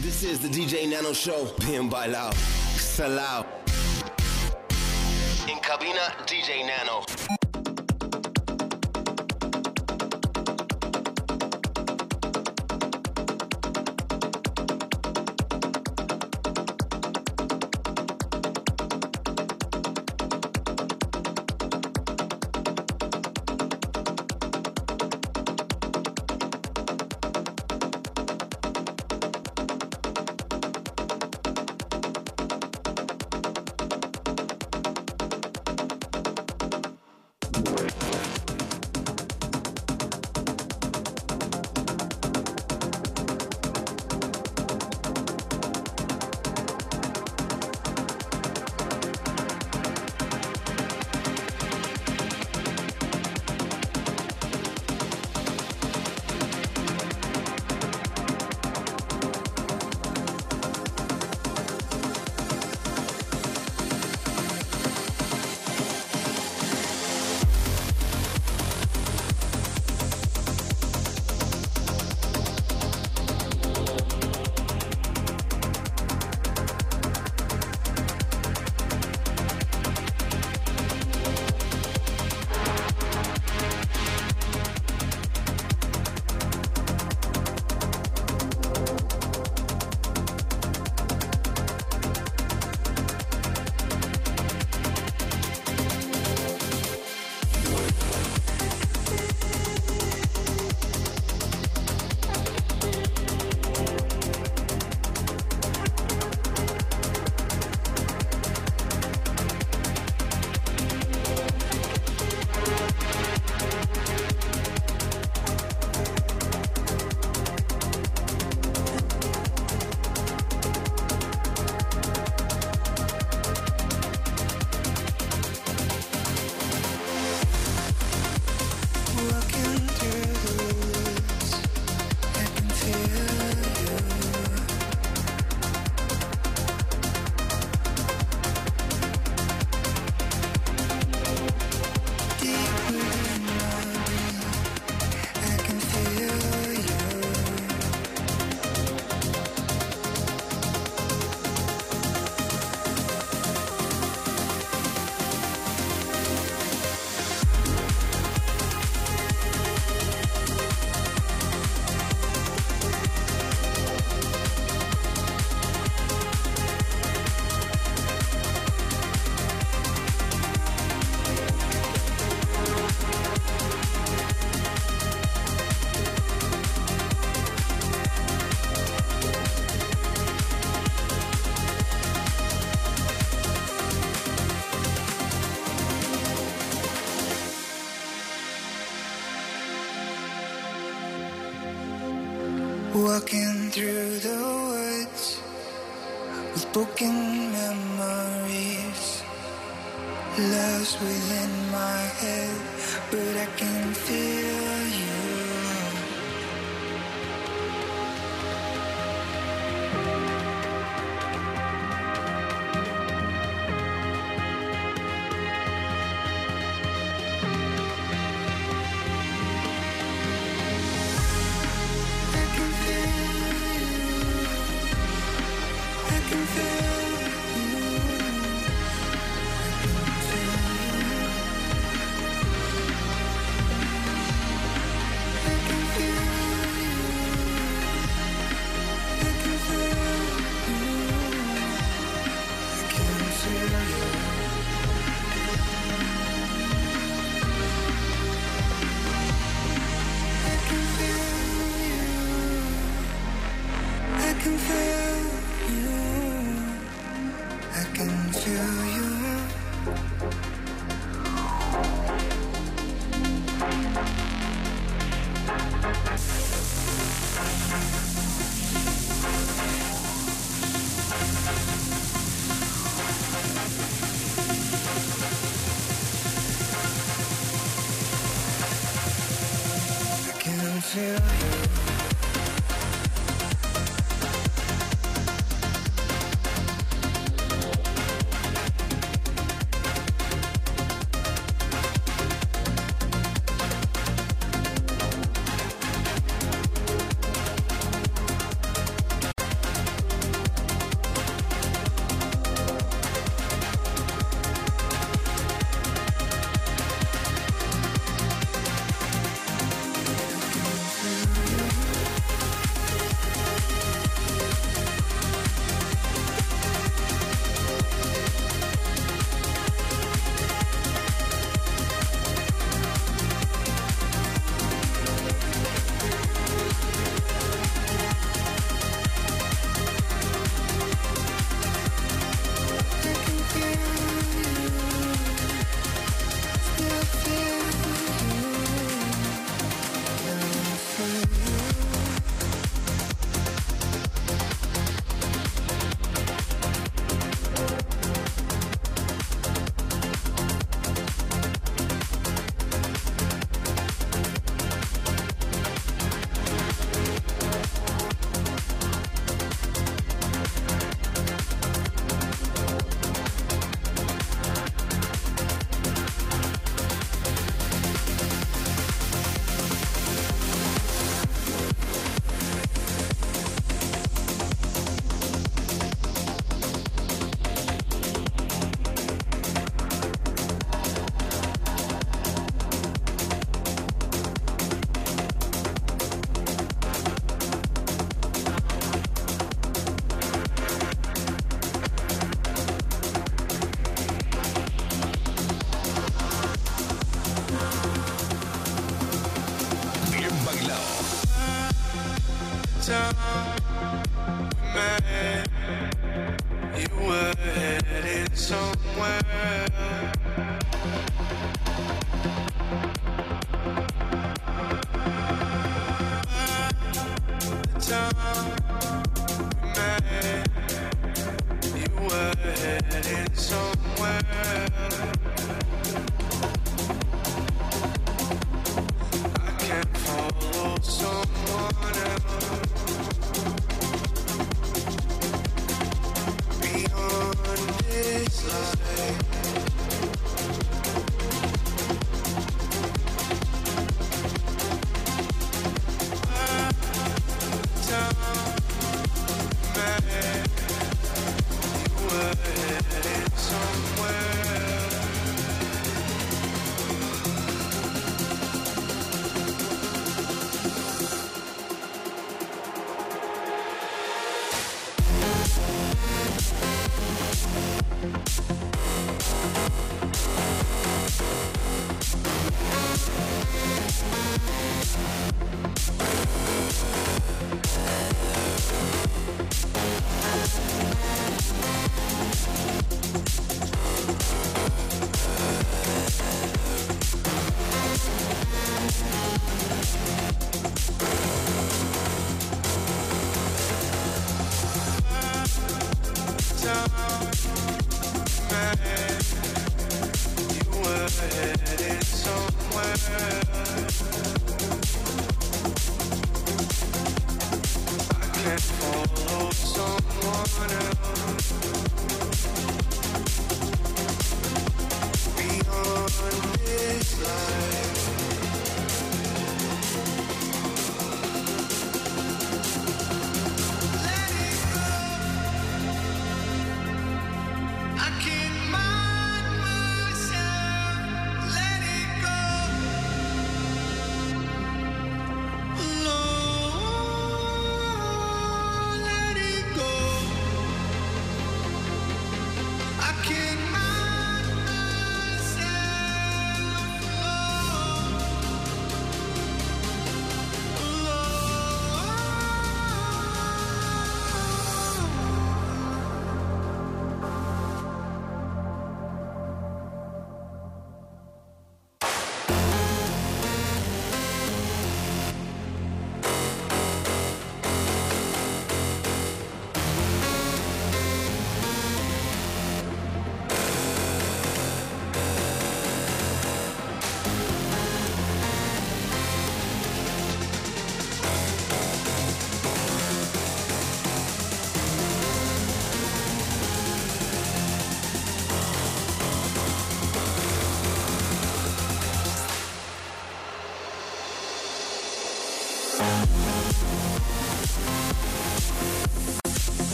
This is the DJ Nano Show. Bien bailao. Salao. In cabina, DJ Nano. Walking through the woods with broken memories, lost within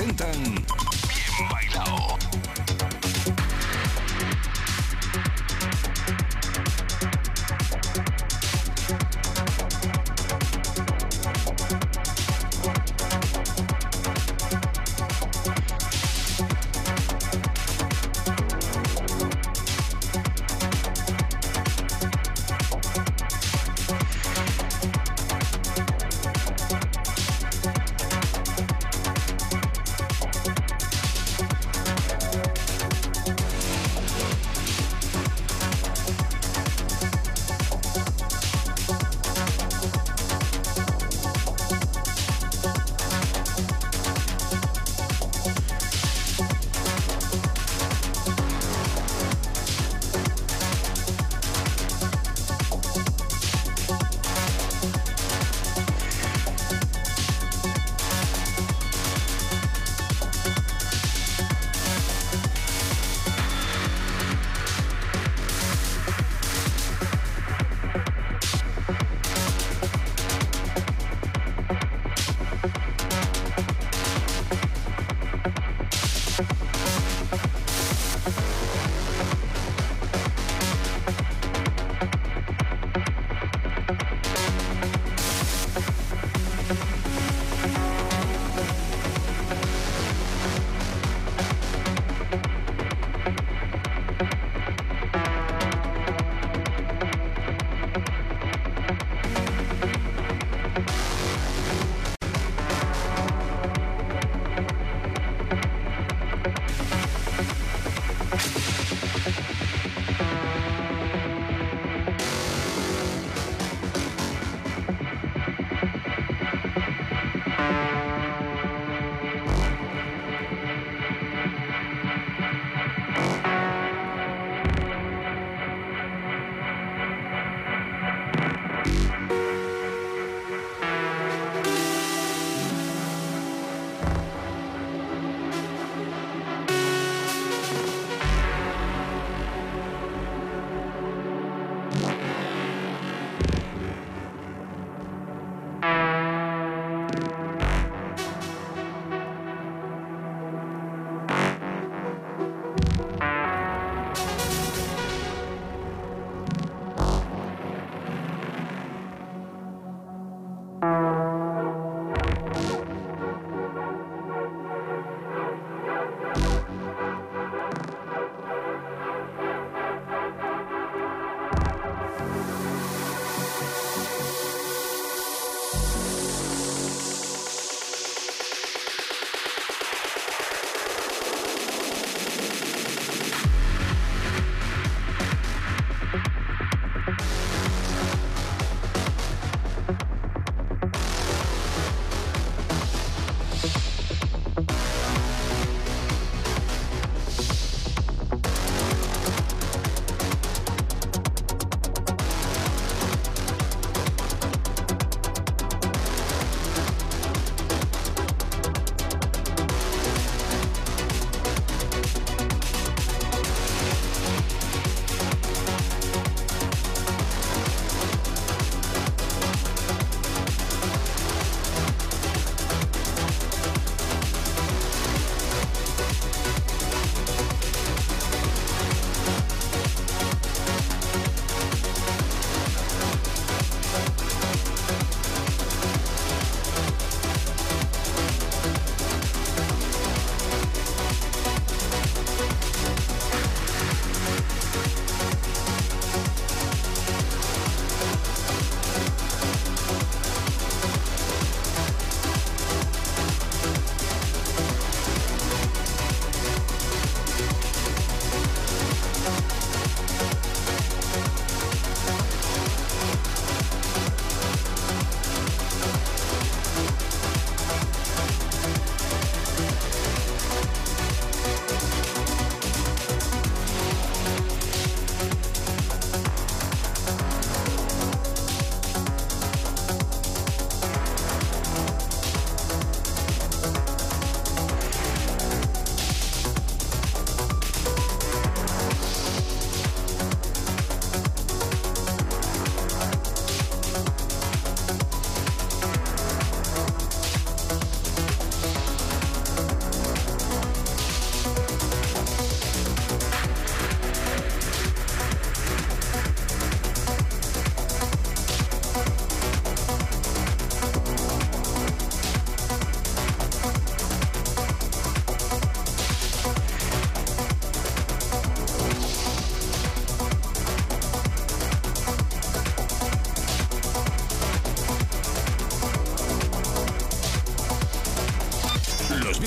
Presentan Bien Bailado.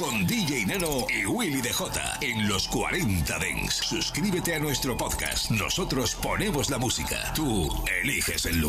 Con DJ Nano y Willy DJ en los 40 Dents. Suscríbete a nuestro podcast. Nosotros ponemos la música. Tú eliges el lugar.